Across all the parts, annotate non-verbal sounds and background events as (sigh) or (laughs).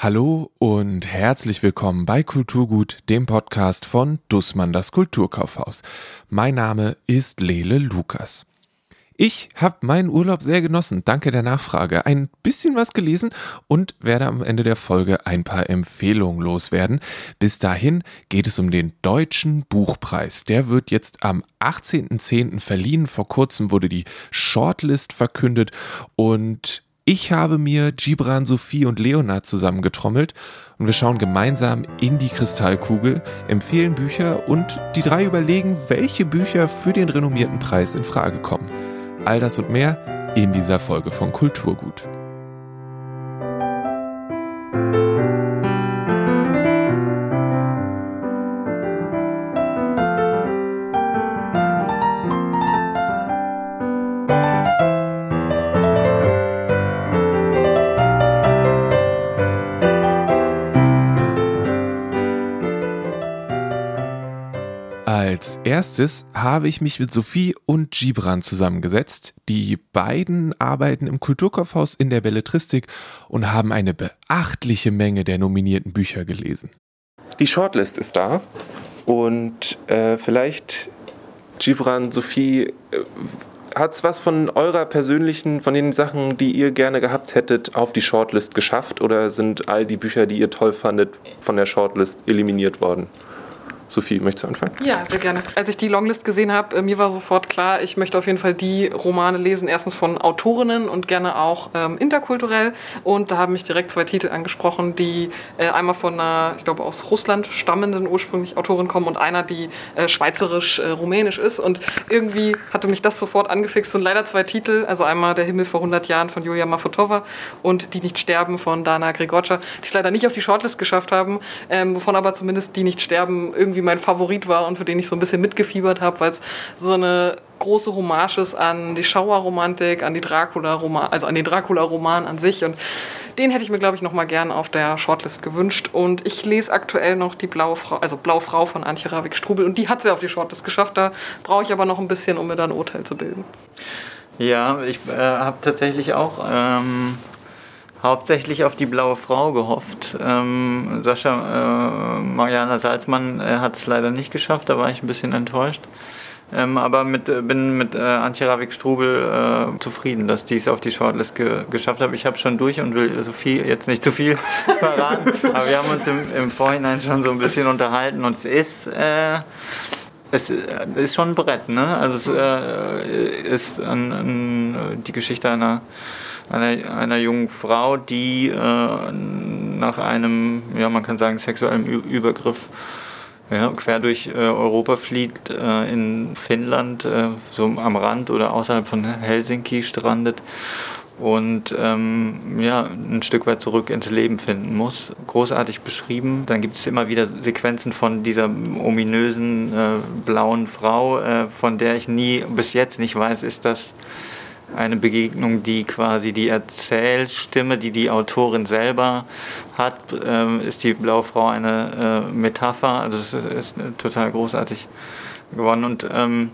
Hallo und herzlich willkommen bei Kulturgut, dem Podcast von Dussmann das Kulturkaufhaus. Mein Name ist Lele Lukas. Ich habe meinen Urlaub sehr genossen, danke der Nachfrage. Ein bisschen was gelesen und werde am Ende der Folge ein paar Empfehlungen loswerden. Bis dahin geht es um den Deutschen Buchpreis. Der wird jetzt am 18.10. verliehen. Vor kurzem wurde die Shortlist verkündet und ich habe mir Gibran, Sophie und Leonard zusammengetrommelt und wir schauen gemeinsam in die Kristallkugel, empfehlen Bücher und die drei überlegen, welche Bücher für den renommierten Preis in Frage kommen. All das und mehr in dieser Folge von Kulturgut. Als erstes habe ich mich mit Sophie und Gibran zusammengesetzt. Die beiden arbeiten im Kulturkaufhaus in der Belletristik und haben eine beachtliche Menge der nominierten Bücher gelesen. Die Shortlist ist da und äh, vielleicht Gibran, Sophie, äh, hat es was von eurer persönlichen, von den Sachen, die ihr gerne gehabt hättet, auf die Shortlist geschafft oder sind all die Bücher, die ihr toll fandet, von der Shortlist eliminiert worden? Sophie, möchtest du anfangen? Ja, sehr gerne. Als ich die Longlist gesehen habe, äh, mir war sofort klar, ich möchte auf jeden Fall die Romane lesen, erstens von Autorinnen und gerne auch ähm, interkulturell. Und da haben mich direkt zwei Titel angesprochen, die äh, einmal von einer, ich glaube, aus Russland stammenden ursprünglich Autorin kommen und einer, die äh, schweizerisch-rumänisch äh, ist. Und irgendwie hatte mich das sofort angefixt. Und leider zwei Titel, also einmal Der Himmel vor 100 Jahren von Julia Mafotova und Die nicht sterben von Dana Grigorca, die es leider nicht auf die Shortlist geschafft haben, ähm, wovon aber zumindest Die nicht sterben irgendwie irgendwie mein Favorit war und für den ich so ein bisschen mitgefiebert habe, weil es so eine große Hommage ist an die Schauerromantik, an die Dracula-Roman, also an den Dracula-Roman an sich und den hätte ich mir, glaube ich, noch mal gern auf der Shortlist gewünscht. Und ich lese aktuell noch die Blaue Frau, also Blaue Frau von Antje Ravik-Strubel. Und die hat sie auf die Shortlist geschafft. Da brauche ich aber noch ein bisschen, um mir da ein Urteil zu bilden. Ja, ich äh, habe tatsächlich auch ähm, hauptsächlich auf die blaue Frau gehofft. Ähm, Sascha, äh, Mariana Salzmann äh, hat es leider nicht geschafft, da war ich ein bisschen enttäuscht. Ähm, aber mit, äh, bin mit äh, Antje Ravik-Strubel äh, zufrieden, dass die es auf die Shortlist ge geschafft hat. Ich habe schon durch und will Sophie jetzt nicht zu viel (laughs) verraten, aber wir haben uns im, im, Vorhinein schon so ein bisschen unterhalten und es ist, äh, es ist schon ein Brett. Ne? Also es äh, ist an, an die Geschichte einer einer, einer jungen Frau, die äh, nach einem, ja, man kann sagen, sexuellen Übergriff ja, quer durch äh, Europa flieht, äh, in Finnland, äh, so am Rand oder außerhalb von Helsinki strandet und ähm, ja, ein Stück weit zurück ins Leben finden muss. Großartig beschrieben. Dann gibt es immer wieder Sequenzen von dieser ominösen äh, blauen Frau, äh, von der ich nie bis jetzt nicht weiß, ist das eine Begegnung, die quasi die Erzählstimme, die die Autorin selber hat, ähm, ist die Blaue Frau eine äh, Metapher. Also es ist, ist, total großartig geworden und ähm,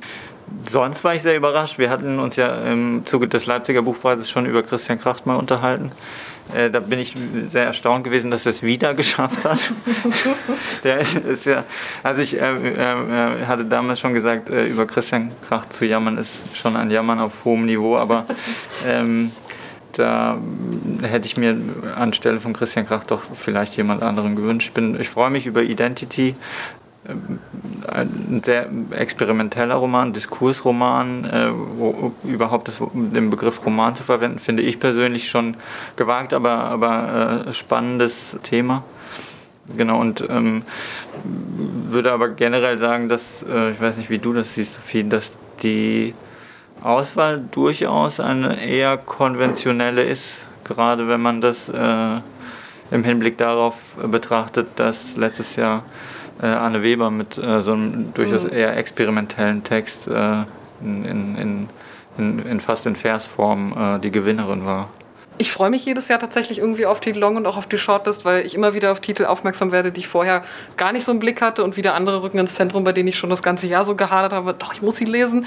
sonst war ich sehr überrascht. Wir hatten uns ja im Zuge des Leipziger Buchpreises schon über Christian Kracht mal unterhalten. Äh, da bin ich sehr erstaunt gewesen, dass er es wieder geschafft hat. (laughs) Der ist ja, also ich äh, äh, hatte damals schon gesagt, äh, über Christian Krach zu jammern ist schon ein Jammern auf hohem Niveau, aber ähm, da hätte ich mir anstelle von Christian Krach doch vielleicht jemand anderen gewünscht. Ich, bin, ich freue mich über Identity, ein sehr experimenteller Roman, Diskursroman, äh, wo überhaupt das, den Begriff Roman zu verwenden, finde ich persönlich schon gewagt, aber, aber äh, spannendes Thema. Genau, und ähm, würde aber generell sagen, dass, äh, ich weiß nicht, wie du das siehst, Sophie, dass die Auswahl durchaus eine eher konventionelle ist, gerade wenn man das äh, im Hinblick darauf betrachtet, dass letztes Jahr äh, Anne Weber mit äh, so einem durchaus mhm. eher experimentellen Text äh, in, in, in, in, fast in Versform äh, die Gewinnerin war. ich freue mich jedes Jahr tatsächlich irgendwie auf die Long und auch auf die Shortlist, weil ich immer wieder auf Titel aufmerksam werde, die ich vorher gar nicht so im Blick hatte und wieder andere rücken ins Zentrum, bei denen ich schon das ganze Jahr so gehadert habe. Doch, ich muss sie lesen.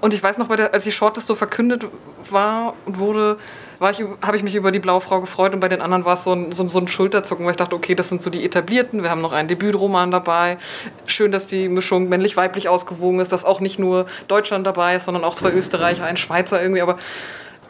Und ich weiß noch, der, als die Shortlist so verkündet war und wurde, ich, habe ich mich über die Blaue Frau gefreut und bei den anderen war es so ein, so, so ein Schulterzucken, weil ich dachte, okay, das sind so die etablierten, wir haben noch einen Debütroman dabei. Schön, dass die Mischung männlich-weiblich ausgewogen ist, dass auch nicht nur Deutschland dabei ist, sondern auch zwei Österreicher, ein Schweizer irgendwie, aber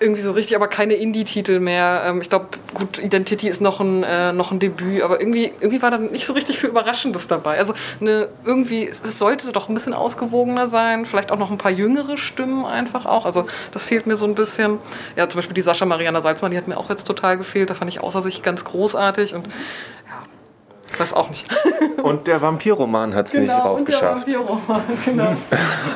irgendwie so richtig, aber keine Indie-Titel mehr. Ähm, ich glaube, gut, Identity ist noch ein, äh, noch ein Debüt, aber irgendwie, irgendwie war da nicht so richtig viel Überraschendes dabei. Also eine, irgendwie, es sollte doch ein bisschen ausgewogener sein, vielleicht auch noch ein paar jüngere Stimmen einfach auch. Also das fehlt mir so ein bisschen. Ja, zum Beispiel die Sascha Mariana Salzmann, die hat mir auch jetzt total gefehlt. Da fand ich außer sich ganz großartig und ich weiß auch nicht. (laughs) Und der Vampirroman hat es genau, nicht raufgeschafft. Der Vampirroman, (laughs) genau.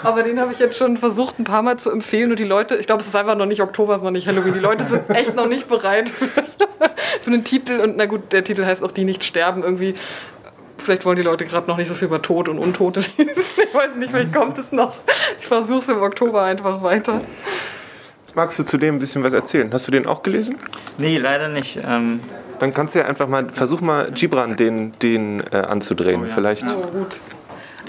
Aber den habe ich jetzt schon versucht, ein paar Mal zu empfehlen. Und die Leute, ich glaube, es ist einfach noch nicht Oktober, es ist noch nicht Halloween. Die Leute sind echt noch nicht bereit (laughs) für einen Titel. Und na gut, der Titel heißt auch Die nicht sterben. Irgendwie vielleicht wollen die Leute gerade noch nicht so viel über Tod und Untote lesen. Ich weiß nicht, vielleicht kommt es noch. Ich versuche es im Oktober einfach weiter. Magst du zu dem ein bisschen was erzählen? Hast du den auch gelesen? Nee, leider nicht. Ähm dann kannst du ja einfach mal, versuch mal Gibran den, den äh, anzudrehen. Oh, ja. Vielleicht. Oh, gut.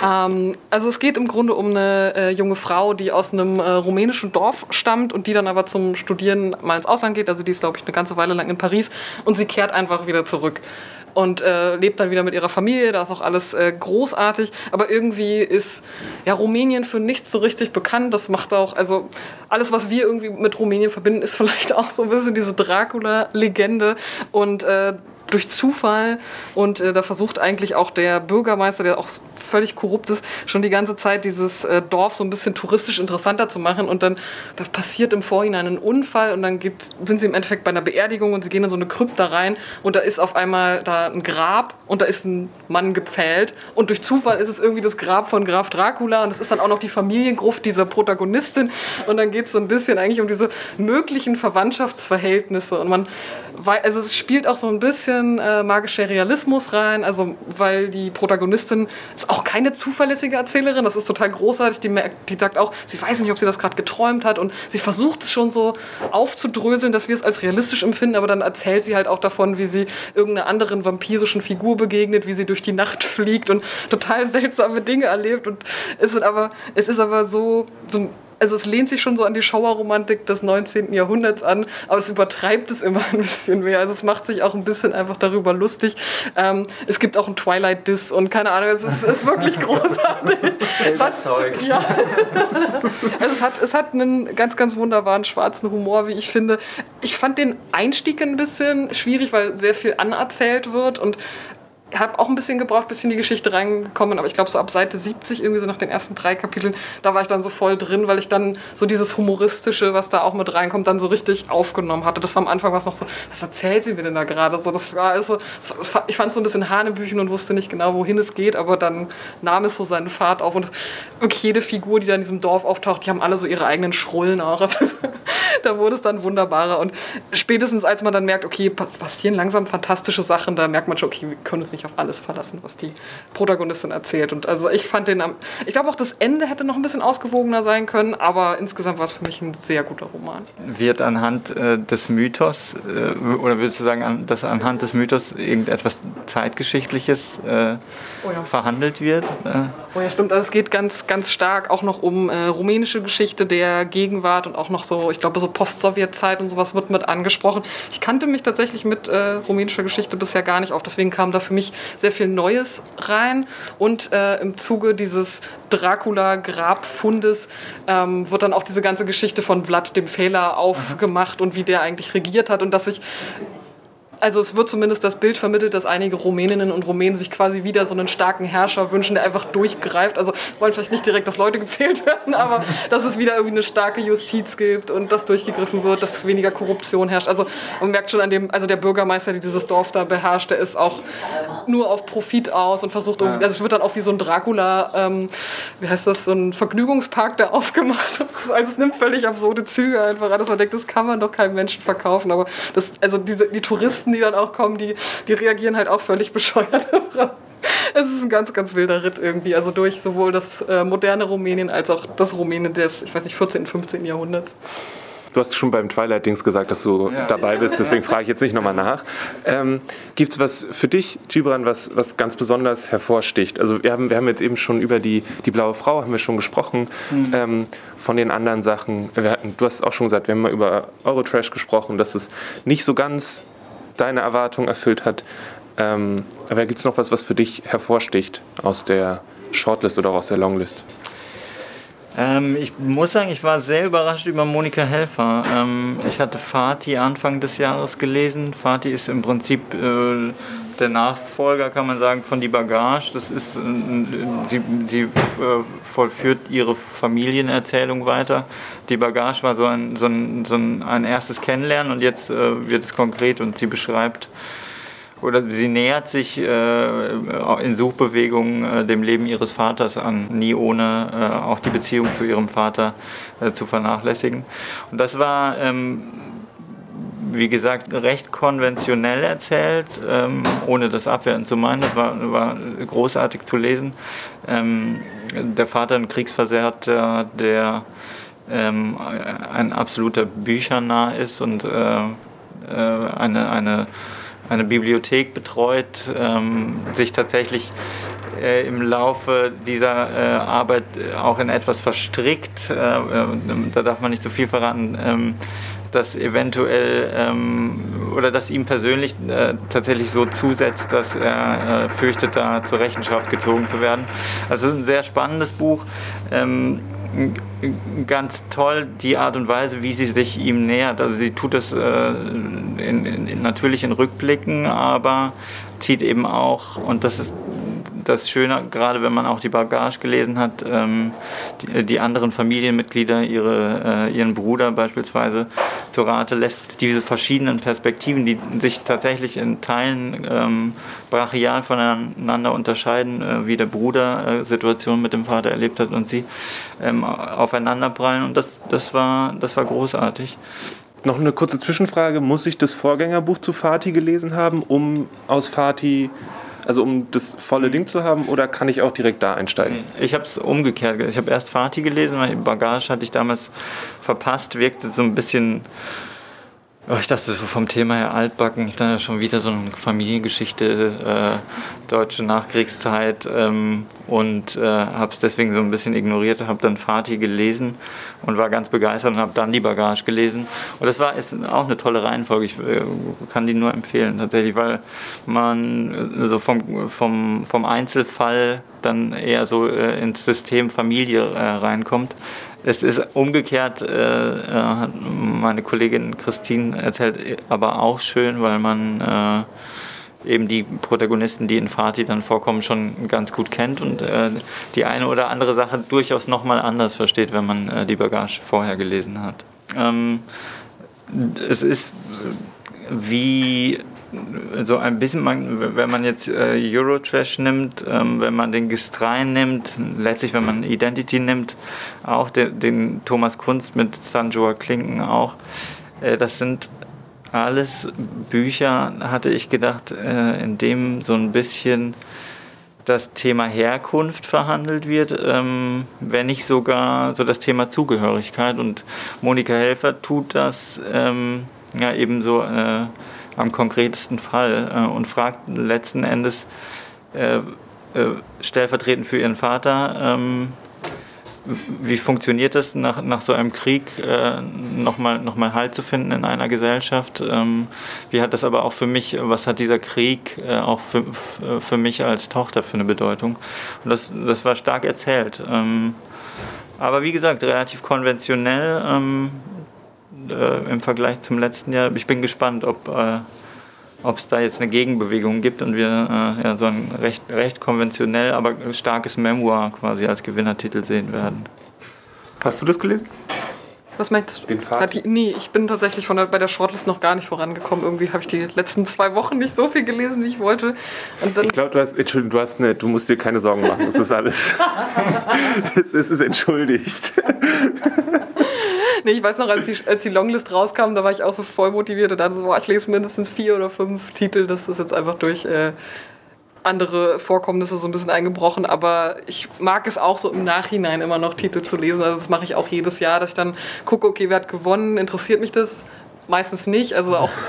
Ähm, also es geht im Grunde um eine äh, junge Frau, die aus einem äh, rumänischen Dorf stammt und die dann aber zum Studieren mal ins Ausland geht. Also die ist, glaube ich, eine ganze Weile lang in Paris und sie kehrt einfach wieder zurück und äh, lebt dann wieder mit ihrer Familie. Da ist auch alles äh, großartig. Aber irgendwie ist ja Rumänien für nichts so richtig bekannt. Das macht auch, also alles, was wir irgendwie mit Rumänien verbinden, ist (laughs) vielleicht auch so ein bisschen diese Dracula-Legende. Und äh, durch Zufall. Und äh, da versucht eigentlich auch der Bürgermeister, der auch völlig korrupt ist, schon die ganze Zeit dieses äh, Dorf so ein bisschen touristisch interessanter zu machen. Und dann da passiert im Vorhinein ein Unfall und dann sind sie im Endeffekt bei einer Beerdigung und sie gehen in so eine Krypta rein und da ist auf einmal da ein Grab und da ist ein Mann gepfählt. Und durch Zufall ist es irgendwie das Grab von Graf Dracula und es ist dann auch noch die Familiengruft dieser Protagonistin. Und dann geht es so ein bisschen eigentlich um diese möglichen Verwandtschaftsverhältnisse. Und man, also es spielt auch so ein bisschen äh, magischer Realismus rein, also weil die Protagonistin ist auch keine zuverlässige Erzählerin, das ist total großartig, die, die sagt auch, sie weiß nicht, ob sie das gerade geträumt hat und sie versucht es schon so aufzudröseln, dass wir es als realistisch empfinden, aber dann erzählt sie halt auch davon, wie sie irgendeiner anderen vampirischen Figur begegnet, wie sie durch die Nacht fliegt und total seltsame Dinge erlebt und es ist aber, es ist aber so, so also es lehnt sich schon so an die Schauerromantik des 19. Jahrhunderts an, aber es übertreibt es immer (laughs) ein bisschen mehr. Also es macht sich auch ein bisschen einfach darüber lustig. Ähm, es gibt auch ein Twilight Diss und keine Ahnung, es ist, ist wirklich (laughs) großartig. es hat, ja. (laughs) also es hat, es hat einen ganz, ganz wunderbaren schwarzen Humor, wie ich finde. Ich fand den Einstieg ein bisschen schwierig, weil sehr viel anerzählt wird und habe auch ein bisschen gebraucht, bis in die Geschichte reingekommen, aber ich glaube so ab Seite 70, irgendwie so nach den ersten drei Kapiteln, da war ich dann so voll drin, weil ich dann so dieses Humoristische, was da auch mit reinkommt, dann so richtig aufgenommen hatte. Das war am Anfang was noch so, was erzählt sie mir denn da gerade? So, das war also, ich fand es so ein bisschen Hanebüchen und wusste nicht genau, wohin es geht, aber dann nahm es so seine Fahrt auf und es, wirklich jede Figur, die da in diesem Dorf auftaucht, die haben alle so ihre eigenen Schrullen auch. Also, (laughs) da wurde es dann wunderbarer und spätestens als man dann merkt, okay, passieren langsam fantastische Sachen, da merkt man schon, okay, wir können es nicht auf alles verlassen, was die Protagonistin erzählt. Und also ich fand den, ich glaube auch das Ende hätte noch ein bisschen ausgewogener sein können, aber insgesamt war es für mich ein sehr guter Roman. Wird anhand äh, des Mythos, äh, oder würdest du sagen, an, dass anhand des Mythos irgendetwas Zeitgeschichtliches äh, oh ja. verhandelt wird? Äh? Oh ja, stimmt. Also es geht ganz, ganz stark auch noch um äh, rumänische Geschichte der Gegenwart und auch noch so, ich glaube, so Post-Sowjet-Zeit und sowas wird mit angesprochen. Ich kannte mich tatsächlich mit äh, rumänischer Geschichte bisher gar nicht auf, deswegen kam da für mich sehr viel Neues rein. Und äh, im Zuge dieses Dracula-Grabfundes ähm, wird dann auch diese ganze Geschichte von Vlad dem Fehler aufgemacht und wie der eigentlich regiert hat und dass sich also es wird zumindest das Bild vermittelt, dass einige Rumäninnen und Rumänen sich quasi wieder so einen starken Herrscher wünschen, der einfach durchgreift. Also wollen vielleicht nicht direkt, dass Leute gefehlt werden, aber dass es wieder irgendwie eine starke Justiz gibt und dass durchgegriffen wird, dass weniger Korruption herrscht. Also man merkt schon an dem, also der Bürgermeister, der dieses Dorf da beherrscht, der ist auch nur auf Profit aus und versucht, also es wird dann auch wie so ein Dracula, ähm, wie heißt das, so ein Vergnügungspark da (laughs) aufgemacht. Also es nimmt völlig absurde Züge einfach an, dass man denkt, das kann man doch keinem Menschen verkaufen. Aber das, also diese, die Touristen Touristen, die dann auch kommen, die, die reagieren halt auch völlig bescheuert (laughs) Es ist ein ganz, ganz wilder Ritt irgendwie. Also durch sowohl das äh, moderne Rumänien als auch das Rumänien des, ich weiß nicht, 14., 15. Jahrhunderts. Du hast schon beim Twilight-Dings gesagt, dass du ja. dabei bist, deswegen frage ich jetzt nicht nochmal nach. Ähm, Gibt es was für dich, Gibran, was, was ganz besonders hervorsticht? Also wir haben, wir haben jetzt eben schon über die, die blaue Frau haben wir schon gesprochen. Mhm. Ähm, von den anderen Sachen, hatten, du hast auch schon gesagt, wir haben mal über Eurotrash gesprochen, dass es nicht so ganz deine Erwartung erfüllt hat. Ähm, aber gibt es noch was, was für dich hervorsticht aus der Shortlist oder aus der Longlist? Ähm, ich muss sagen, ich war sehr überrascht über Monika Helfer. Ähm, ich hatte Fatih Anfang des Jahres gelesen. Fatih ist im Prinzip äh, der Nachfolger, kann man sagen, von Die Bagage. Das ist, äh, sie, sie äh, vollführt ihre Familienerzählung weiter. Die Bagage war so ein, so ein, so ein, ein erstes Kennenlernen und jetzt äh, wird es konkret und sie beschreibt oder sie nähert sich äh, in Suchbewegungen äh, dem Leben ihres Vaters an, nie ohne äh, auch die Beziehung zu ihrem Vater äh, zu vernachlässigen. Und das war, ähm, wie gesagt, recht konventionell erzählt, ähm, ohne das abwerten zu meinen. Das war, war großartig zu lesen. Ähm, der Vater ein Kriegsversehrter, der ähm, ein absoluter Büchernah ist und äh, äh, eine, eine eine Bibliothek betreut, ähm, sich tatsächlich äh, im Laufe dieser äh, Arbeit auch in etwas verstrickt. Äh, äh da darf man nicht zu so viel verraten. Dass eventuell ähm, oder dass ihm persönlich äh, tatsächlich so zusetzt, dass er äh, fürchtet, da zur Rechenschaft gezogen zu werden. Also ein sehr spannendes Buch. Ähm, ganz toll die Art und Weise, wie sie sich ihm nähert. Also sie tut es äh, in, in, natürlich in Rückblicken, aber zieht eben auch, und das ist das Schöne, gerade wenn man auch die Bagage gelesen hat, ähm, die, die, anderen Familienmitglieder, ihre, äh, ihren Bruder beispielsweise zu Rate lässt, diese verschiedenen Perspektiven, die sich tatsächlich in Teilen ähm, brachial voneinander unterscheiden, äh, wie der Bruder äh, Situation mit dem Vater erlebt hat und sie ähm, aufeinanderprallen. Und das, das, war, das war großartig. Noch eine kurze Zwischenfrage. Muss ich das Vorgängerbuch zu Fatih gelesen haben, um aus Fatih also um das volle Ding zu haben oder kann ich auch direkt da einsteigen? Ich habe es umgekehrt. Ich habe erst Fatih gelesen, weil Bagage hatte ich damals verpasst, wirkte so ein bisschen Oh, ich dachte so vom Thema her altbacken, ich dachte schon wieder so eine Familiengeschichte, äh, deutsche Nachkriegszeit ähm, und äh, habe es deswegen so ein bisschen ignoriert, habe dann Fatih gelesen und war ganz begeistert und habe dann die Bagage gelesen. Und das war ist auch eine tolle Reihenfolge, ich äh, kann die nur empfehlen tatsächlich, weil man so vom, vom, vom Einzelfall dann eher so äh, ins System Familie äh, reinkommt. Es ist umgekehrt, äh, äh, meine Kollegin Christine erzählt aber auch schön, weil man äh, eben die Protagonisten, die in Fatih dann vorkommen, schon ganz gut kennt und äh, die eine oder andere Sache durchaus nochmal anders versteht, wenn man äh, die Bagage vorher gelesen hat. Ähm, es ist wie so ein bisschen, wenn man jetzt äh, Eurotrash nimmt, ähm, wenn man den Gestrein nimmt, letztlich wenn man Identity nimmt, auch den, den Thomas Kunst mit Sanjoa Klinken auch, äh, das sind alles Bücher, hatte ich gedacht, äh, in dem so ein bisschen das Thema Herkunft verhandelt wird, ähm, wenn nicht sogar so das Thema Zugehörigkeit. Und Monika Helfer tut das ähm, ja eben so äh, am konkretesten Fall äh, und fragt letzten Endes äh, äh, stellvertretend für ihren Vater, ähm, wie funktioniert es nach, nach so einem Krieg, äh, nochmal noch mal Halt zu finden in einer Gesellschaft? Ähm, wie hat das aber auch für mich, was hat dieser Krieg äh, auch für, für mich als Tochter für eine Bedeutung? Und das, das war stark erzählt. Ähm, aber wie gesagt, relativ konventionell. Ähm, äh, im Vergleich zum letzten Jahr. Ich bin gespannt, ob äh, es da jetzt eine Gegenbewegung gibt und wir äh, ja, so ein recht, recht konventionell, aber starkes Memoir quasi als Gewinnertitel sehen werden. Hast du das gelesen? Was meinst du? Den Pfad? Nee, ich bin tatsächlich von der, bei der Shortlist noch gar nicht vorangekommen. Irgendwie habe ich die letzten zwei Wochen nicht so viel gelesen, wie ich wollte. ich glaube, du hast, Entschuldigung, du hast eine, du musst dir keine Sorgen machen. Das ist alles. (laughs) es ist entschuldigt. Nee, ich weiß noch, als die, als die Longlist rauskam, da war ich auch so voll motiviert und dann so, boah, ich lese mindestens vier oder fünf Titel, das jetzt einfach durch. Äh, andere Vorkommnisse so ein bisschen eingebrochen, aber ich mag es auch so im Nachhinein immer noch Titel zu lesen. Also das mache ich auch jedes Jahr, dass ich dann gucke, okay, wer hat gewonnen, interessiert mich das? Meistens nicht, also auch. (laughs)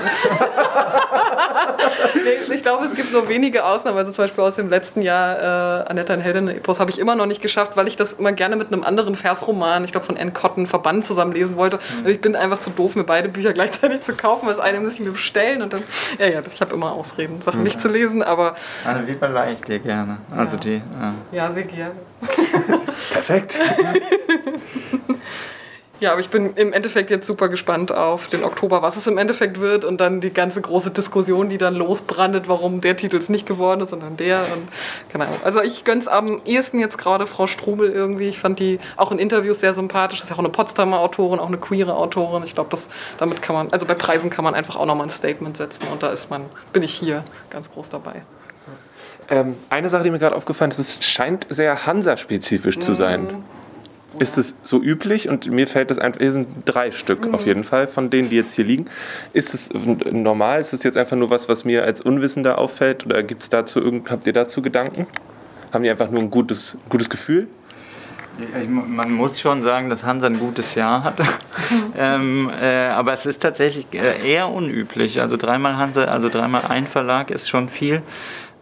ich glaube, es gibt nur wenige Ausnahmen. Also zum Beispiel aus dem letzten Jahr, äh, Annette ein Heldin Epos, habe ich immer noch nicht geschafft, weil ich das immer gerne mit einem anderen Versroman, ich glaube von Anne Cotton, Verband zusammen lesen wollte. Und ich bin einfach zu doof, mir beide Bücher gleichzeitig zu kaufen. Das eine muss ich mir bestellen und dann, ja, ja, ich habe immer Ausreden, Sachen nicht zu lesen, aber. Anne, wie verleihe ich dir gerne? Also ja. die. Ja. ja, sehr gerne. (laughs) Perfekt. (laughs) Ja, aber ich bin im Endeffekt jetzt super gespannt auf den Oktober, was es im Endeffekt wird und dann die ganze große Diskussion, die dann losbrandet, warum der Titel es nicht geworden ist, sondern der. Und, genau. Also ich gönn's am ehesten jetzt gerade Frau Strubel irgendwie. Ich fand die auch in Interviews sehr sympathisch. Das ist ja auch eine Potsdamer Autorin, auch eine queere Autorin. Ich glaube, damit kann man, also bei Preisen kann man einfach auch nochmal ein Statement setzen und da ist man, bin ich hier ganz groß dabei. Ähm, eine Sache, die mir gerade aufgefallen ist, es scheint sehr Hansa-spezifisch zu sein. Mhm ist es so üblich und mir fällt das einfach, hier sind drei Stück mhm. auf jeden Fall von denen, die jetzt hier liegen. Ist es normal? Ist es jetzt einfach nur was, was mir als Unwissender auffällt oder gibt's dazu habt ihr dazu Gedanken? Haben die einfach nur ein gutes, gutes Gefühl? Man muss schon sagen, dass Hansa ein gutes Jahr hat. (laughs) ähm, äh, aber es ist tatsächlich äh, eher unüblich. Also dreimal Hansa, also dreimal ein Verlag ist schon viel.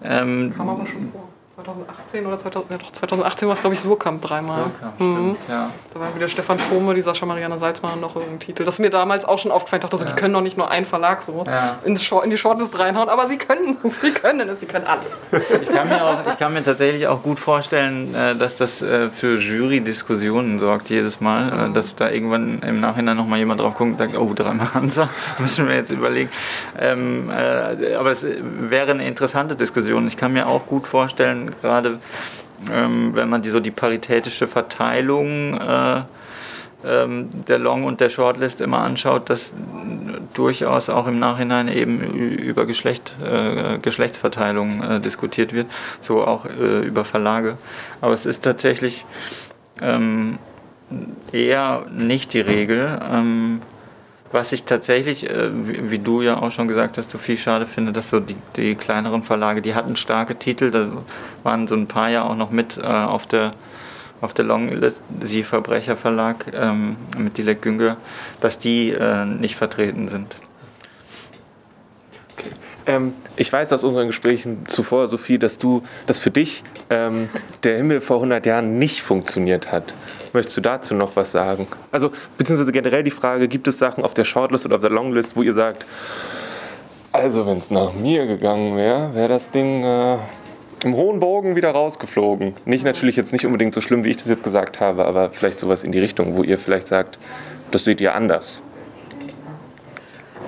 Ähm, Kam aber schon vor. 2018 oder 2000, ja doch, 2018 war es, glaube ich, Surkamp dreimal. Surkamp, mhm. stimmt, ja. Da war wieder Stefan Thome, die Sascha Marianne Salzmann und noch irgendein Titel. Das ist mir damals auch schon aufgefallen. Ich dachte, ja. die können doch nicht nur einen Verlag so ja. in, die Shortlist reinhauen, aber sie können, (laughs) sie können es, sie können alles. Ich kann mir, auch, ich kann mir tatsächlich auch gut vorstellen, äh, dass das äh, für Jury-Diskussionen sorgt jedes Mal, äh, mhm. dass da irgendwann im Nachhinein nochmal jemand drauf guckt und sagt, oh, dreimal Hansa, (laughs) müssen wir jetzt überlegen. Ähm, aber es wäre eine interessante Diskussion. Ich kann mir auch gut vorstellen, gerade ähm, wenn man die, so die paritätische Verteilung äh, ähm, der Long- und der Shortlist immer anschaut, dass durchaus auch im Nachhinein eben über Geschlecht, äh, Geschlechtsverteilung äh, diskutiert wird, so auch äh, über Verlage. Aber es ist tatsächlich ähm, eher nicht die Regel. Was ich tatsächlich, äh, wie, wie, du ja auch schon gesagt hast, so viel schade finde, dass so die, die, kleineren Verlage, die hatten starke Titel, da waren so ein paar ja auch noch mit äh, auf der auf der Longlist, Sie Verbrecherverlag ähm, mit Dilek Günger, dass die äh, nicht vertreten sind. Ähm, ich weiß aus unseren Gesprächen zuvor, Sophie, dass du, dass für dich ähm, der Himmel vor 100 Jahren nicht funktioniert hat. Möchtest du dazu noch was sagen? Also, beziehungsweise generell die Frage, gibt es Sachen auf der Shortlist oder auf der Longlist, wo ihr sagt, also wenn es nach mir gegangen wäre, wäre das Ding äh, im hohen Bogen wieder rausgeflogen. Nicht natürlich jetzt nicht unbedingt so schlimm, wie ich das jetzt gesagt habe, aber vielleicht sowas in die Richtung, wo ihr vielleicht sagt, das seht ihr anders.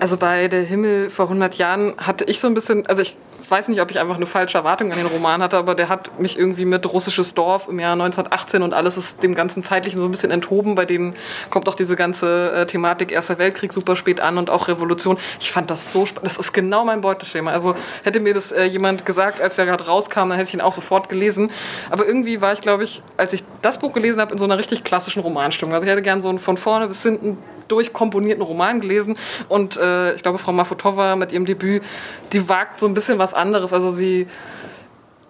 Also bei Der Himmel vor 100 Jahren hatte ich so ein bisschen, also ich weiß nicht, ob ich einfach eine falsche Erwartung an den Roman hatte, aber der hat mich irgendwie mit russisches Dorf im Jahr 1918 und alles ist dem ganzen Zeitlichen so ein bisschen enthoben. Bei denen kommt auch diese ganze äh, Thematik Erster Weltkrieg super spät an und auch Revolution. Ich fand das so spannend. Das ist genau mein Beuteschema. Also hätte mir das äh, jemand gesagt, als der gerade rauskam, dann hätte ich ihn auch sofort gelesen. Aber irgendwie war ich, glaube ich, als ich das Buch gelesen habe, in so einer richtig klassischen Romanstimmung. Also ich hätte gern so einen von vorne bis hinten durchkomponierten Roman gelesen. Und äh, ich glaube, Frau Mafotova mit ihrem Debüt, die wagt so ein bisschen was anderes. Also sie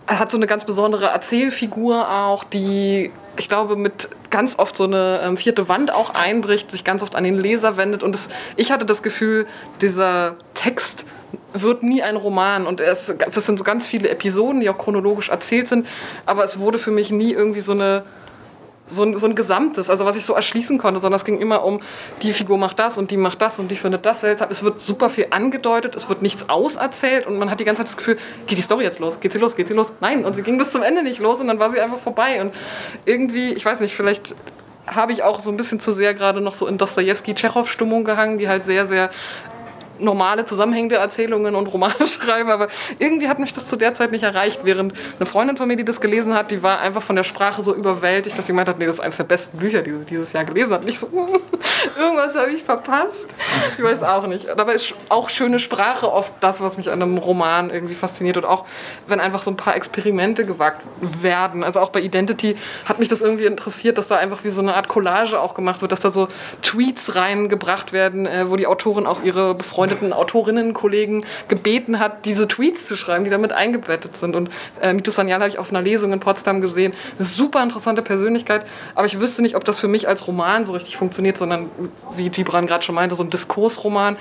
hat so eine ganz besondere Erzählfigur auch, die, ich glaube, mit ganz oft so eine ähm, vierte Wand auch einbricht, sich ganz oft an den Leser wendet. Und das, ich hatte das Gefühl, dieser Text wird nie ein Roman und es, es sind so ganz viele Episoden, die auch chronologisch erzählt sind, aber es wurde für mich nie irgendwie so eine so ein, so ein Gesamtes, also was ich so erschließen konnte, sondern es ging immer um, die Figur macht das und die macht das und die findet das seltsam. Es wird super viel angedeutet, es wird nichts auserzählt und man hat die ganze Zeit das Gefühl, geht die Story jetzt los? Geht sie los? Geht sie los? Nein, und sie ging bis zum Ende nicht los und dann war sie einfach vorbei. Und irgendwie, ich weiß nicht, vielleicht habe ich auch so ein bisschen zu sehr gerade noch so in Dostoevsky-Tschechow-Stimmung gehangen, die halt sehr, sehr normale zusammenhängende Erzählungen und Romane (laughs) schreiben, aber irgendwie hat mich das zu der Zeit nicht erreicht, während eine Freundin von mir, die das gelesen hat, die war einfach von der Sprache so überwältigt, dass sie meint hat, nee, das ist eines der besten Bücher, die sie dieses Jahr gelesen hat. Nicht so, (laughs) irgendwas habe ich verpasst. Ich weiß auch nicht. Dabei ist auch schöne Sprache oft das, was mich an einem Roman irgendwie fasziniert und auch, wenn einfach so ein paar Experimente gewagt werden. Also auch bei Identity hat mich das irgendwie interessiert, dass da einfach wie so eine Art Collage auch gemacht wird, dass da so Tweets reingebracht werden, äh, wo die Autorin auch ihre befreundeten befreundeten Autorinnenkollegen gebeten hat, diese Tweets zu schreiben, die damit eingebettet sind. Und äh, Mito Sanyal habe ich auf einer Lesung in Potsdam gesehen. Eine super interessante Persönlichkeit, aber ich wüsste nicht, ob das für mich als Roman so richtig funktioniert, sondern wie Gibran gerade schon meinte, so ein Diskursroman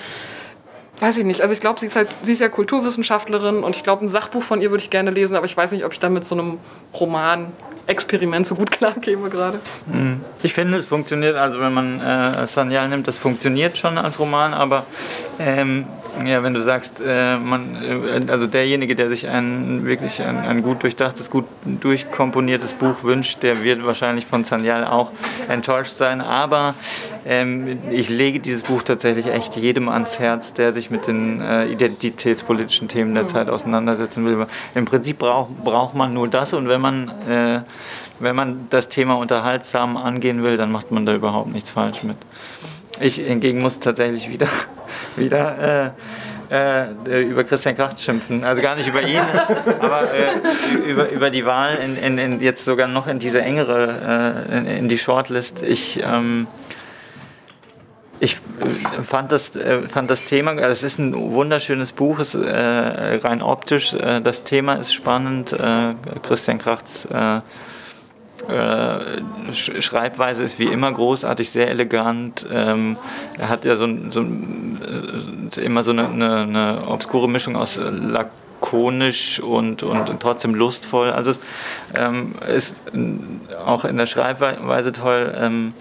weiß ich nicht. Also ich glaube, sie ist halt, sie ist ja Kulturwissenschaftlerin und ich glaube, ein Sachbuch von ihr würde ich gerne lesen, aber ich weiß nicht, ob ich dann mit so einem Roman Experiment so gut (laughs) klarkäme gerade. Hm. Ich finde, es funktioniert, also wenn man äh, Sanyal nimmt, das funktioniert schon als Roman, aber ähm, ja, wenn du sagst, äh, man, äh, also derjenige, der sich ein wirklich ein, ein, gut durchdachtes, gut durchkomponiertes Buch wünscht, der wird wahrscheinlich von Sanyal auch enttäuscht sein. Aber ähm, ich lege dieses Buch tatsächlich echt jedem ans Herz, der sich mit den äh, identitätspolitischen Themen der mhm. Zeit auseinandersetzen will. Im Prinzip braucht braucht man nur das und wenn man äh, wenn man das Thema unterhaltsam angehen will, dann macht man da überhaupt nichts falsch mit. Ich hingegen muss tatsächlich wieder, (laughs) wieder äh, äh, über Christian Kracht schimpfen. Also gar nicht über ihn, aber äh, über, über die Wahl in, in, in, jetzt sogar noch in diese engere, äh, in, in, die Shortlist. Ich, ähm, ich äh, fand das, äh, fand das Thema, es ist ein wunderschönes Buch, es, rein optisch, das Thema ist spannend. Christian Krachts äh, Schreibweise ist wie immer großartig, sehr elegant. Ähm, er hat ja so, so äh, immer so eine, eine, eine, obskure Mischung aus lakonisch und, und trotzdem lustvoll. Also es ähm, ist auch in der Schreibweise toll. Ähm,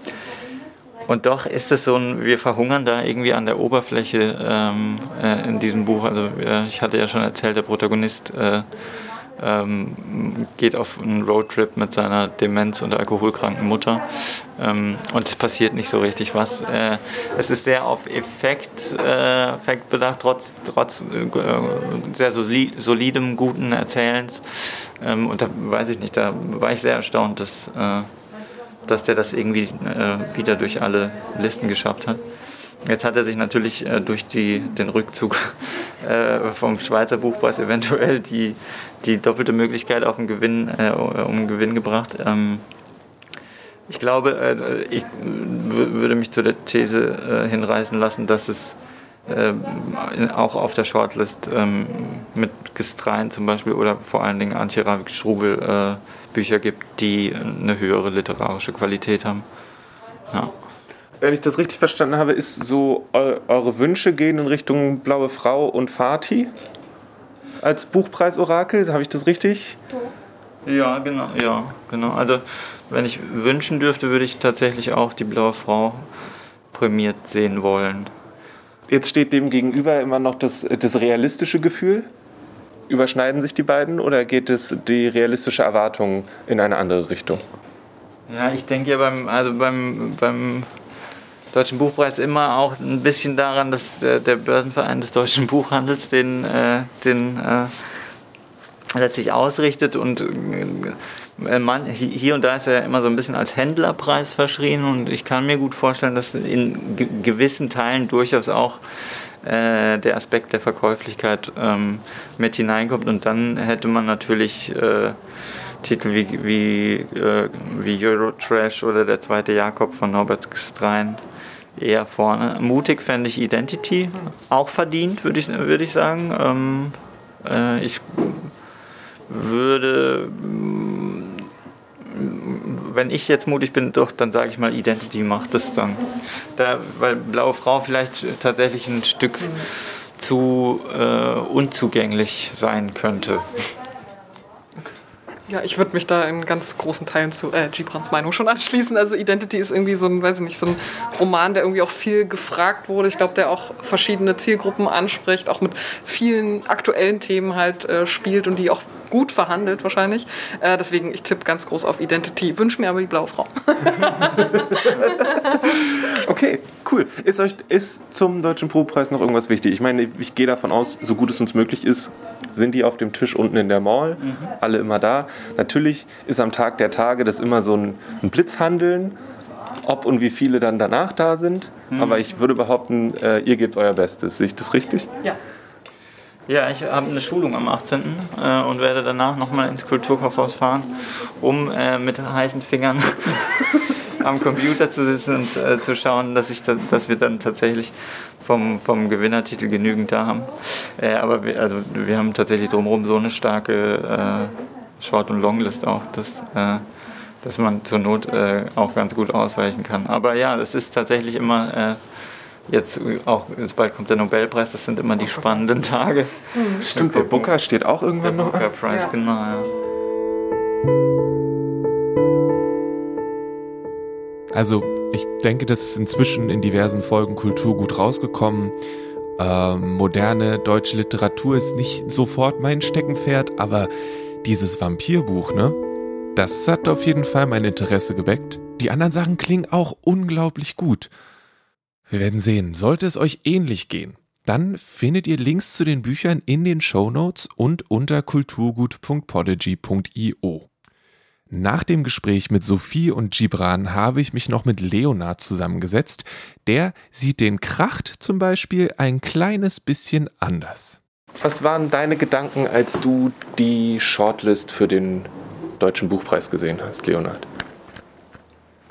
und doch ist es so ein, wir verhungern da irgendwie an der Oberfläche ähm, äh, in diesem Buch. Also äh, ich hatte ja schon erzählt, der Protagonist äh, ähm, geht auf einen Roadtrip mit seiner demenz- und alkoholkranken Mutter ähm, und es passiert nicht so richtig was. Äh, es ist sehr auf Effekt, äh, Effekt bedacht, trotz, trotz äh, sehr solidem, guten Erzählens. Ähm, und da weiß ich nicht, da war ich sehr erstaunt, dass, äh, dass der das irgendwie äh, wieder durch alle Listen geschafft hat. Jetzt hat er sich natürlich äh, durch die, den Rückzug (laughs) äh, vom Schweizer Buchpreis eventuell die, die doppelte Möglichkeit auf den Gewinn, äh, um Gewinn gebracht. Ähm, ich glaube, äh, ich würde mich zu der These äh, hinreißen lassen, dass es äh, auch auf der Shortlist ähm, mit Gestrein zum Beispiel oder vor allen Dingen Antje Ravik-Strubel Bücher gibt, die eine höhere literarische Qualität haben. Ja wenn ich das richtig verstanden habe, ist so, eure Wünsche gehen in Richtung Blaue Frau und Fatih als Buchpreisorakel. Habe ich das richtig? Ja, genau, ja, genau. Also, wenn ich wünschen dürfte, würde ich tatsächlich auch die Blaue Frau prämiert sehen wollen. Jetzt steht dem gegenüber immer noch das, das realistische Gefühl. Überschneiden sich die beiden oder geht es die realistische Erwartung in eine andere Richtung? Ja, ich denke ja beim, also beim, beim Deutschen Buchpreis immer auch ein bisschen daran, dass der, der Börsenverein des deutschen Buchhandels den, äh, den äh, letztlich ausrichtet und äh, man, hier und da ist er immer so ein bisschen als Händlerpreis verschrien und ich kann mir gut vorstellen, dass in gewissen Teilen durchaus auch äh, der Aspekt der Verkäuflichkeit ähm, mit hineinkommt und dann hätte man natürlich äh, Titel wie, wie, äh, wie Eurotrash oder Der zweite Jakob von Norbert Strein eher vorne. Mutig fände ich Identity, auch verdient, würde ich, würd ich sagen. Ähm, äh, ich würde, wenn ich jetzt mutig bin, doch, dann sage ich mal, Identity macht es dann. Da, weil Blaue Frau vielleicht tatsächlich ein Stück zu äh, unzugänglich sein könnte. Ja, ich würde mich da in ganz großen Teilen zu äh, Gibrans Meinung schon anschließen. Also Identity ist irgendwie so ein, weiß ich nicht, so ein Roman, der irgendwie auch viel gefragt wurde. Ich glaube, der auch verschiedene Zielgruppen anspricht, auch mit vielen aktuellen Themen halt äh, spielt und die auch gut verhandelt wahrscheinlich. Äh, deswegen, ich tippe ganz groß auf Identity. Wünsche mir aber die blaue Frau. (laughs) okay, cool. Ist euch ist zum Deutschen Probepreis noch irgendwas wichtig? Ich meine, ich gehe davon aus, so gut es uns möglich ist, sind die auf dem Tisch unten in der Mall, mhm. alle immer da. Natürlich ist am Tag der Tage das immer so ein, ein Blitzhandeln ob und wie viele dann danach da sind. Mhm. Aber ich würde behaupten, äh, ihr gebt euer Bestes. Sehe ich das richtig? Ja. Ja, ich habe eine Schulung am 18. Äh, und werde danach nochmal ins Kulturkaufhaus fahren, um äh, mit heißen Fingern (laughs) am Computer zu sitzen und äh, zu schauen, dass, ich da, dass wir dann tatsächlich vom, vom Gewinnertitel genügend da haben. Aber wir, also, wir haben tatsächlich drumherum so eine starke Short- und Longlist auch, dass, dass man zur Not auch ganz gut ausweichen kann. Aber ja, es ist tatsächlich immer jetzt auch, jetzt bald kommt der Nobelpreis, das sind immer die spannenden Tage. Stimmt, der Booker steht auch irgendwann der noch Booker. Prize, Ja. genau, ja. Also, ich denke, das ist inzwischen in diversen Folgen Kulturgut rausgekommen. Ähm, moderne deutsche Literatur ist nicht sofort mein Steckenpferd, aber dieses Vampirbuch, ne? Das hat auf jeden Fall mein Interesse geweckt. Die anderen Sachen klingen auch unglaublich gut. Wir werden sehen. Sollte es euch ähnlich gehen, dann findet ihr Links zu den Büchern in den Shownotes und unter kulturgut.podigy.io. Nach dem Gespräch mit Sophie und Gibran habe ich mich noch mit Leonard zusammengesetzt. Der sieht den Kracht zum Beispiel ein kleines bisschen anders. Was waren deine Gedanken, als du die Shortlist für den Deutschen Buchpreis gesehen hast, Leonard?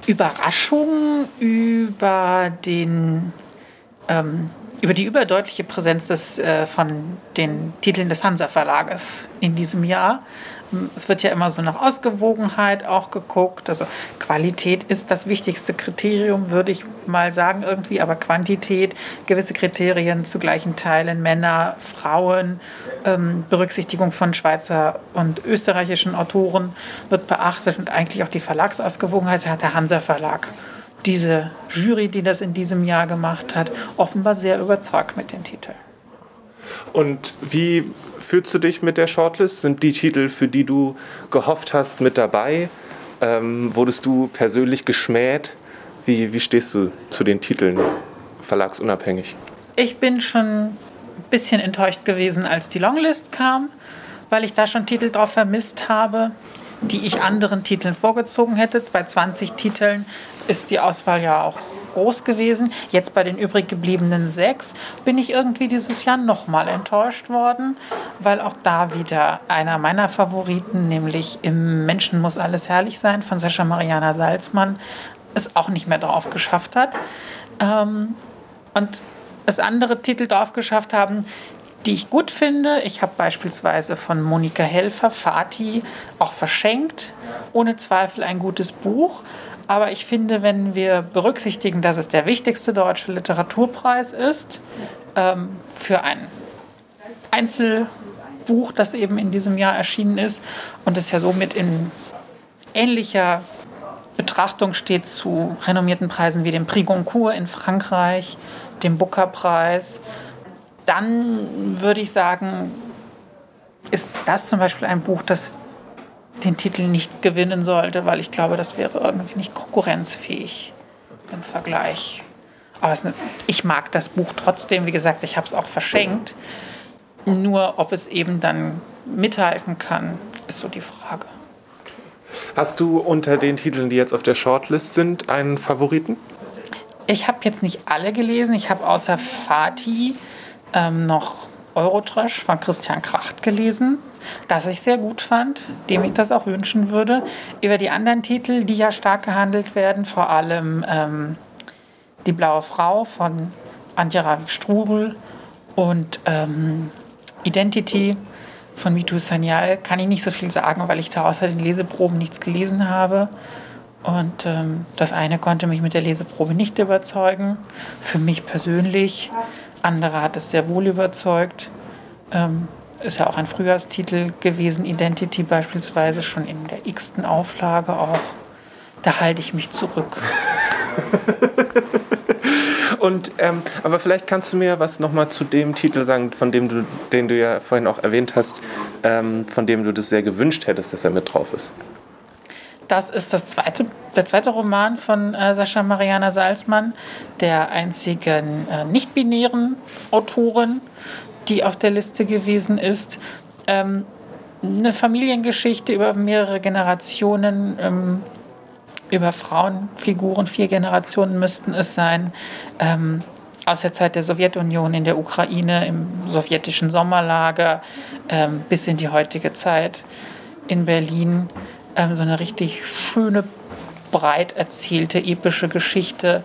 Überraschung über den ähm, über die überdeutliche Präsenz des, äh, von den Titeln des Hansa Verlages in diesem Jahr. Es wird ja immer so nach Ausgewogenheit auch geguckt. Also Qualität ist das wichtigste Kriterium, würde ich mal sagen irgendwie, aber Quantität, gewisse Kriterien zu gleichen Teilen, Männer, Frauen, ähm, Berücksichtigung von Schweizer und österreichischen Autoren wird beachtet und eigentlich auch die Verlagsausgewogenheit hat der Hansa Verlag diese Jury, die das in diesem Jahr gemacht hat, offenbar sehr überzeugt mit den Titeln. Und wie fühlst du dich mit der Shortlist? Sind die Titel, für die du gehofft hast, mit dabei? Ähm, wurdest du persönlich geschmäht? Wie, wie stehst du zu den Titeln verlagsunabhängig? Ich bin schon ein bisschen enttäuscht gewesen, als die Longlist kam, weil ich da schon Titel drauf vermisst habe, die ich anderen Titeln vorgezogen hätte. Bei 20 Titeln ist die Auswahl ja auch groß gewesen. Jetzt bei den übrig gebliebenen sechs bin ich irgendwie dieses Jahr nochmal enttäuscht worden, weil auch da wieder einer meiner Favoriten, nämlich Im Menschen muss alles herrlich sein von Sascha Mariana Salzmann, es auch nicht mehr drauf geschafft hat. Ähm, und es andere Titel drauf geschafft haben, die ich gut finde. Ich habe beispielsweise von Monika Helfer Fati auch verschenkt. Ohne Zweifel ein gutes Buch. Aber ich finde, wenn wir berücksichtigen, dass es der wichtigste deutsche Literaturpreis ist, ähm, für ein Einzelbuch, das eben in diesem Jahr erschienen ist und es ja somit in ähnlicher Betrachtung steht zu renommierten Preisen wie dem Prix Goncourt in Frankreich, dem Booker-Preis, dann würde ich sagen, ist das zum Beispiel ein Buch, das den Titel nicht gewinnen sollte, weil ich glaube, das wäre irgendwie nicht konkurrenzfähig im Vergleich. Aber es, ich mag das Buch trotzdem. Wie gesagt, ich habe es auch verschenkt. Nur ob es eben dann mithalten kann, ist so die Frage. Hast du unter den Titeln, die jetzt auf der Shortlist sind, einen Favoriten? Ich habe jetzt nicht alle gelesen. Ich habe außer Fatih ähm, noch Eurotrash von Christian Kracht gelesen, das ich sehr gut fand, dem ich das auch wünschen würde. Über die anderen Titel, die ja stark gehandelt werden, vor allem ähm, Die blaue Frau von Antje Ravik-Strubel und ähm, Identity von Mitu Sanyal, kann ich nicht so viel sagen, weil ich da außer den Leseproben nichts gelesen habe. Und ähm, das eine konnte mich mit der Leseprobe nicht überzeugen. Für mich persönlich andere hat es sehr wohl überzeugt. Ähm, ist ja auch ein Frühjahrstitel gewesen, Identity beispielsweise, schon in der x-ten Auflage auch. Da halte ich mich zurück. (laughs) Und, ähm, aber vielleicht kannst du mir was nochmal zu dem Titel sagen, von dem du, den du ja vorhin auch erwähnt hast, ähm, von dem du das sehr gewünscht hättest, dass er mit drauf ist. Das ist das zweite, der zweite Roman von äh, Sascha Mariana Salzmann, der einzigen äh, nicht-binären Autorin, die auf der Liste gewesen ist. Ähm, eine Familiengeschichte über mehrere Generationen, ähm, über Frauenfiguren, vier Generationen müssten es sein, ähm, aus der Zeit der Sowjetunion in der Ukraine, im sowjetischen Sommerlager ähm, bis in die heutige Zeit in Berlin. Ähm, so eine richtig schöne breit erzählte epische Geschichte,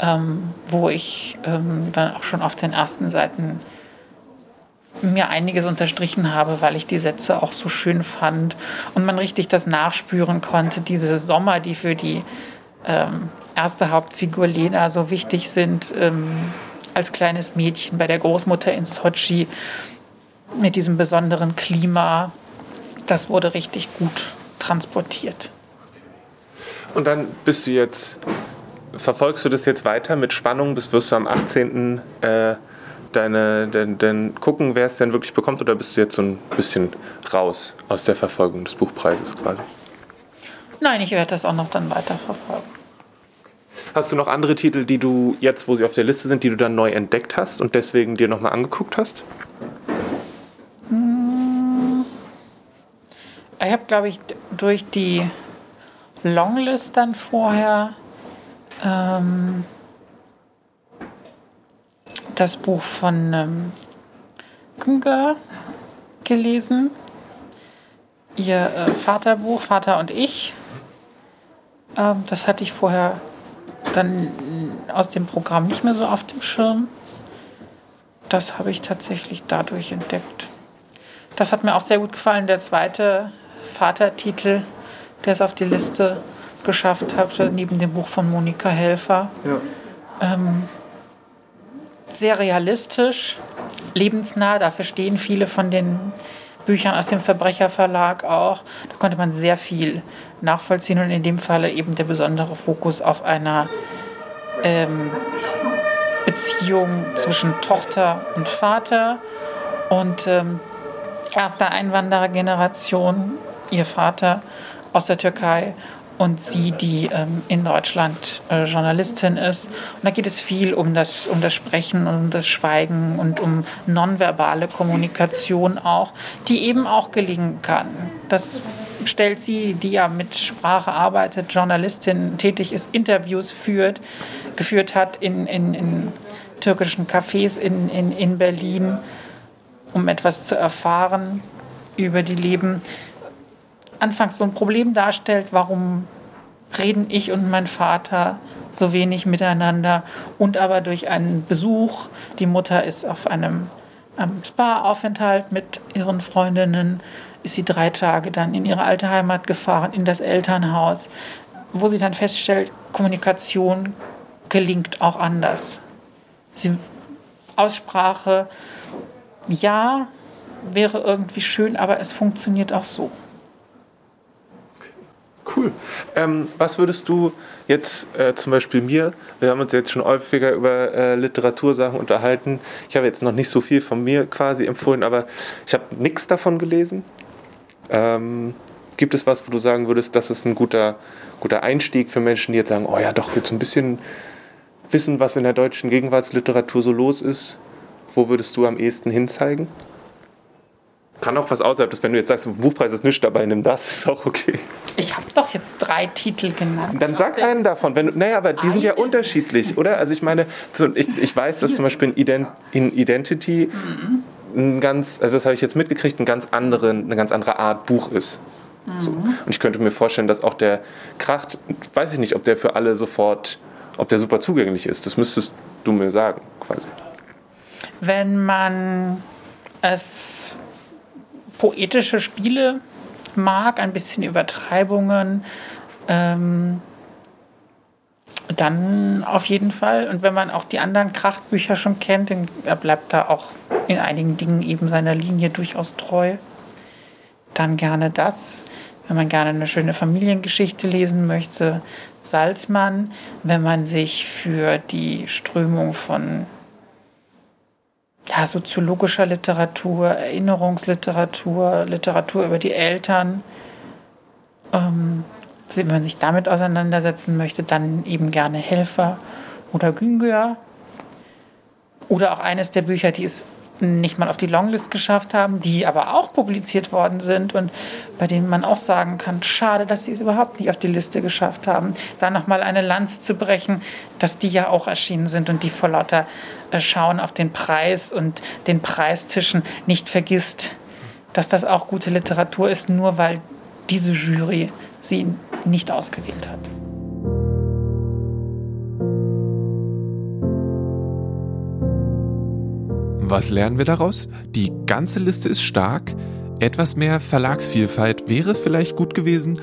ähm, wo ich ähm, dann auch schon auf den ersten Seiten mir einiges unterstrichen habe, weil ich die Sätze auch so schön fand und man richtig das nachspüren konnte, diese Sommer, die für die ähm, erste Hauptfigur Lena so wichtig sind, ähm, als kleines Mädchen bei der Großmutter in Sochi mit diesem besonderen Klima, das wurde richtig gut transportiert. Und dann bist du jetzt, verfolgst du das jetzt weiter mit Spannung, bis wirst du am 18. Äh, deine, dein, dein gucken, wer es denn wirklich bekommt, oder bist du jetzt so ein bisschen raus aus der Verfolgung des Buchpreises quasi? Nein, ich werde das auch noch dann weiter verfolgen. Hast du noch andere Titel, die du jetzt, wo sie auf der Liste sind, die du dann neu entdeckt hast und deswegen dir nochmal angeguckt hast? Ich habe, glaube ich, durch die Longlist dann vorher ähm, das Buch von ähm, Künger gelesen. Ihr äh, Vaterbuch, Vater und ich. Ähm, das hatte ich vorher dann aus dem Programm nicht mehr so auf dem Schirm. Das habe ich tatsächlich dadurch entdeckt. Das hat mir auch sehr gut gefallen. Der zweite Vatertitel, der es auf die Liste geschafft hat, neben dem Buch von Monika Helfer. Ja. Ähm, sehr realistisch, lebensnah. Dafür stehen viele von den Büchern aus dem Verbrecherverlag auch. Da konnte man sehr viel nachvollziehen und in dem Falle eben der besondere Fokus auf einer ähm, Beziehung zwischen Tochter und Vater und ähm, erster Einwanderergeneration, ihr Vater aus der Türkei und sie, die ähm, in Deutschland äh, Journalistin ist. Und da geht es viel um das, um das Sprechen und um das Schweigen und um nonverbale Kommunikation auch, die eben auch gelingen kann. Das stellt sie, die ja mit Sprache arbeitet, Journalistin tätig ist, Interviews führt, geführt hat in, in, in türkischen Cafés in, in, in Berlin, um etwas zu erfahren über die Leben anfangs so ein Problem darstellt, warum reden ich und mein Vater so wenig miteinander und aber durch einen Besuch, die Mutter ist auf einem Spa-Aufenthalt mit ihren Freundinnen, ist sie drei Tage dann in ihre alte Heimat gefahren, in das Elternhaus, wo sie dann feststellt, Kommunikation gelingt auch anders. Sie, Aussprache, ja, wäre irgendwie schön, aber es funktioniert auch so. Cool. Ähm, was würdest du jetzt äh, zum Beispiel mir, wir haben uns jetzt schon häufiger über äh, Literatursachen unterhalten, ich habe jetzt noch nicht so viel von mir quasi empfohlen, aber ich habe nichts davon gelesen. Ähm, gibt es was, wo du sagen würdest, das ist ein guter, guter Einstieg für Menschen, die jetzt sagen, oh ja, doch, jetzt ein bisschen wissen, was in der deutschen Gegenwartsliteratur so los ist? Wo würdest du am ehesten hinzeigen? Kann auch was außerhalb des, wenn du jetzt sagst, Buchpreis ist nichts dabei, nimm das, (laughs) ist auch okay. Ich habe doch jetzt drei Titel genannt. Dann sag einen davon. Wenn, naja, aber die sind ja unterschiedlich, oder? Also ich meine, ich, ich weiß, dass zum Beispiel in, Ident in Identity ein ganz, also das habe ich jetzt mitgekriegt, ein ganz andere, eine ganz andere Art Buch ist. So. Und ich könnte mir vorstellen, dass auch der Kracht, weiß ich nicht, ob der für alle sofort, ob der super zugänglich ist. Das müsstest du mir sagen, quasi. Wenn man es poetische Spiele mag, ein bisschen Übertreibungen, ähm, dann auf jeden Fall. Und wenn man auch die anderen Krachtbücher schon kennt, dann bleibt da auch in einigen Dingen eben seiner Linie durchaus treu. Dann gerne das. Wenn man gerne eine schöne Familiengeschichte lesen möchte, Salzmann. Wenn man sich für die Strömung von ja, soziologischer Literatur, Erinnerungsliteratur, Literatur über die Eltern. Ähm, wenn man sich damit auseinandersetzen möchte, dann eben gerne Helfer oder Güngör. Oder auch eines der Bücher, die es nicht mal auf die Longlist geschafft haben, die aber auch publiziert worden sind und bei denen man auch sagen kann, schade, dass sie es überhaupt nicht auf die Liste geschafft haben. Da nochmal eine Lanze zu brechen, dass die ja auch erschienen sind und die vor lauter äh, Schauen auf den Preis und den Preistischen nicht vergisst, dass das auch gute Literatur ist, nur weil diese Jury sie nicht ausgewählt hat. Was lernen wir daraus? Die ganze Liste ist stark. Etwas mehr Verlagsvielfalt wäre vielleicht gut gewesen.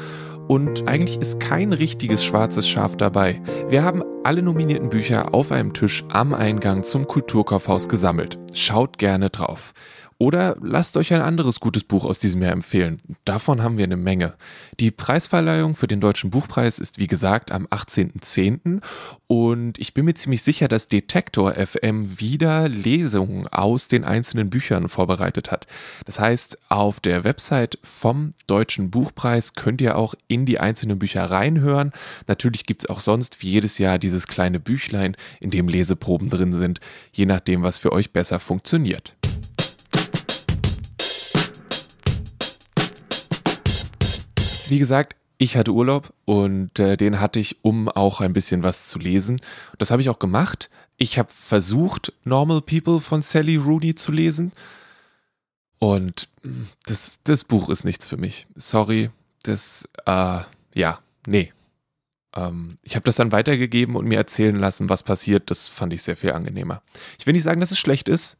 Und eigentlich ist kein richtiges schwarzes Schaf dabei. Wir haben alle nominierten Bücher auf einem Tisch am Eingang zum Kulturkaufhaus gesammelt. Schaut gerne drauf. Oder lasst euch ein anderes gutes Buch aus diesem Jahr empfehlen. Davon haben wir eine Menge. Die Preisverleihung für den Deutschen Buchpreis ist wie gesagt am 18.10. Und ich bin mir ziemlich sicher, dass Detektor FM wieder Lesungen aus den einzelnen Büchern vorbereitet hat. Das heißt, auf der Website vom Deutschen Buchpreis könnt ihr auch in die einzelnen Bücher reinhören. Natürlich gibt es auch sonst wie jedes Jahr dieses kleine Büchlein, in dem Leseproben drin sind, je nachdem, was für euch besser funktioniert. Wie gesagt, ich hatte Urlaub und äh, den hatte ich, um auch ein bisschen was zu lesen. Das habe ich auch gemacht. Ich habe versucht, Normal People von Sally Rooney zu lesen. Und hm, das, das Buch ist nichts für mich. Sorry. Das, äh, ja, nee. Ähm, ich habe das dann weitergegeben und mir erzählen lassen, was passiert. Das fand ich sehr viel angenehmer. Ich will nicht sagen, dass es schlecht ist.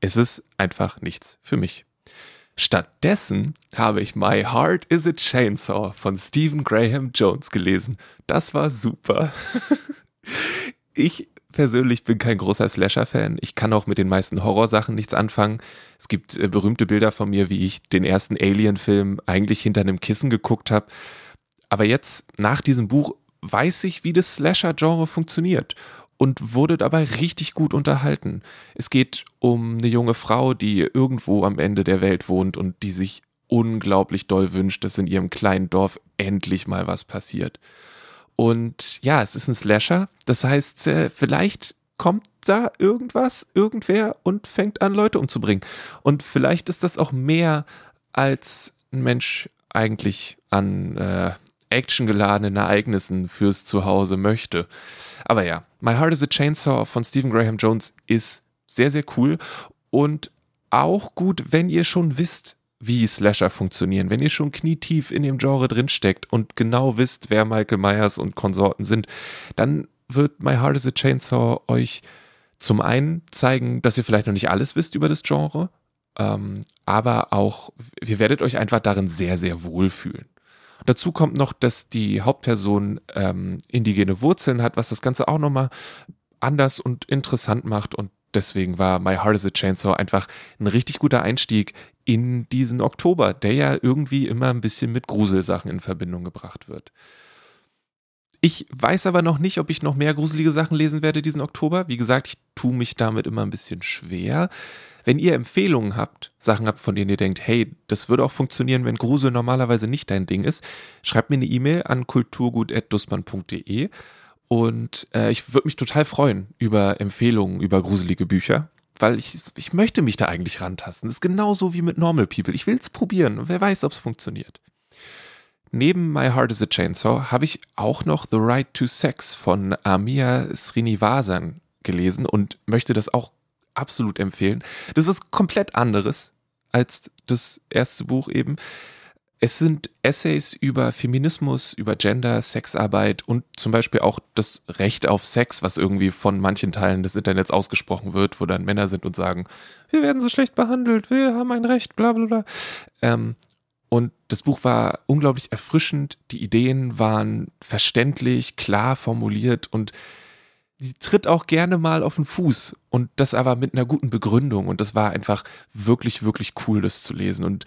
Es ist einfach nichts für mich. Stattdessen habe ich My Heart is a Chainsaw von Stephen Graham Jones gelesen. Das war super. (laughs) ich persönlich bin kein großer Slasher-Fan. Ich kann auch mit den meisten Horrorsachen nichts anfangen. Es gibt äh, berühmte Bilder von mir, wie ich den ersten Alien-Film eigentlich hinter einem Kissen geguckt habe. Aber jetzt, nach diesem Buch, weiß ich, wie das Slasher-Genre funktioniert und wurde dabei richtig gut unterhalten. Es geht um eine junge Frau, die irgendwo am Ende der Welt wohnt und die sich unglaublich doll wünscht, dass in ihrem kleinen Dorf endlich mal was passiert. Und ja, es ist ein Slasher. Das heißt, äh, vielleicht kommt da irgendwas, irgendwer und fängt an, Leute umzubringen. Und vielleicht ist das auch mehr als ein Mensch eigentlich an äh, actiongeladenen Ereignissen fürs Zuhause möchte. Aber ja, My Heart is a Chainsaw von Stephen Graham Jones ist sehr, sehr cool und auch gut, wenn ihr schon wisst, wie Slasher funktionieren, wenn ihr schon knietief in dem Genre drinsteckt und genau wisst, wer Michael Myers und Konsorten sind, dann wird My Heart is a Chainsaw euch zum einen zeigen, dass ihr vielleicht noch nicht alles wisst über das Genre, ähm, aber auch, ihr werdet euch einfach darin sehr, sehr wohlfühlen. Dazu kommt noch, dass die Hauptperson ähm, indigene Wurzeln hat, was das Ganze auch nochmal anders und interessant macht. Und deswegen war My Heart is a Chainsaw einfach ein richtig guter Einstieg in diesen Oktober, der ja irgendwie immer ein bisschen mit Gruselsachen in Verbindung gebracht wird. Ich weiß aber noch nicht, ob ich noch mehr gruselige Sachen lesen werde diesen Oktober. Wie gesagt, ich tue mich damit immer ein bisschen schwer. Wenn ihr Empfehlungen habt, Sachen habt, von denen ihr denkt, hey, das würde auch funktionieren, wenn Grusel normalerweise nicht dein Ding ist, schreibt mir eine E-Mail an kulturgut.dussmann.de und äh, ich würde mich total freuen über Empfehlungen über gruselige Bücher, weil ich, ich möchte mich da eigentlich rantasten. Das ist genauso wie mit Normal People. Ich will es probieren und wer weiß, ob es funktioniert. Neben My Heart is a Chainsaw habe ich auch noch The Right to Sex von Amia Srinivasan gelesen und möchte das auch absolut empfehlen. Das ist was komplett anderes als das erste Buch eben. Es sind Essays über Feminismus, über Gender, Sexarbeit und zum Beispiel auch das Recht auf Sex, was irgendwie von manchen Teilen des Internets ausgesprochen wird, wo dann Männer sind und sagen, wir werden so schlecht behandelt, wir haben ein Recht, bla bla bla. Ähm, und das Buch war unglaublich erfrischend, die Ideen waren verständlich, klar formuliert und die tritt auch gerne mal auf den Fuß. Und das aber mit einer guten Begründung. Und das war einfach wirklich, wirklich cool, das zu lesen. Und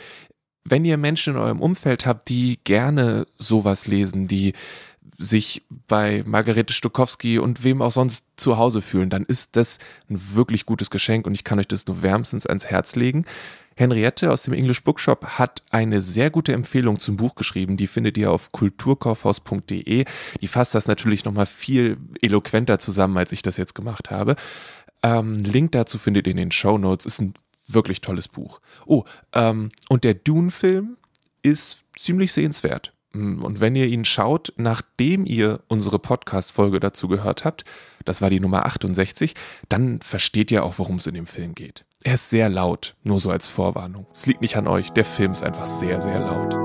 wenn ihr Menschen in eurem Umfeld habt, die gerne sowas lesen, die sich bei Margarete Stokowski und wem auch sonst zu Hause fühlen, dann ist das ein wirklich gutes Geschenk und ich kann euch das nur wärmstens ans Herz legen. Henriette aus dem English Bookshop hat eine sehr gute Empfehlung zum Buch geschrieben. Die findet ihr auf kulturkaufhaus.de. Die fasst das natürlich nochmal viel eloquenter zusammen, als ich das jetzt gemacht habe. Ähm, Link dazu findet ihr in den Show Notes. Ist ein wirklich tolles Buch. Oh, ähm, und der Dune-Film ist ziemlich sehenswert. Mm, und wenn ihr ihn schaut, nachdem ihr unsere Podcast-Folge dazu gehört habt, das war die Nummer 68, dann versteht ihr auch, worum es in dem Film geht. Er ist sehr laut, nur so als Vorwarnung. Es liegt nicht an euch, der Film ist einfach sehr, sehr laut.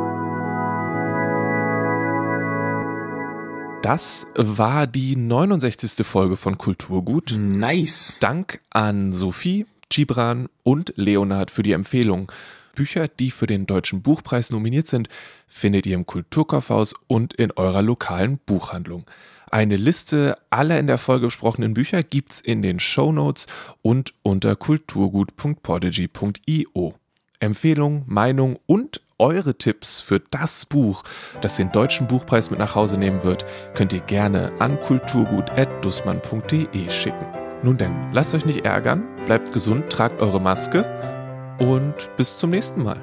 Das war die 69. Folge von Kulturgut. Nice. Dank an Sophie, Gibran und Leonhard für die Empfehlung. Bücher, die für den Deutschen Buchpreis nominiert sind, findet ihr im Kulturkaufhaus und in eurer lokalen Buchhandlung. Eine Liste aller in der Folge besprochenen Bücher gibt's in den Show Notes und unter kulturgut.podigy.io. Empfehlungen, Meinungen und eure Tipps für das Buch, das den Deutschen Buchpreis mit nach Hause nehmen wird, könnt ihr gerne an kulturgut.dussmann.de schicken. Nun denn, lasst euch nicht ärgern, bleibt gesund, tragt eure Maske und bis zum nächsten Mal.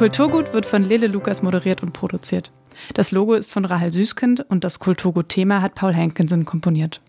Kulturgut wird von Lele Lukas moderiert und produziert. Das Logo ist von Rahel Süßkind und das Kulturgut-Thema hat Paul Hankinson komponiert.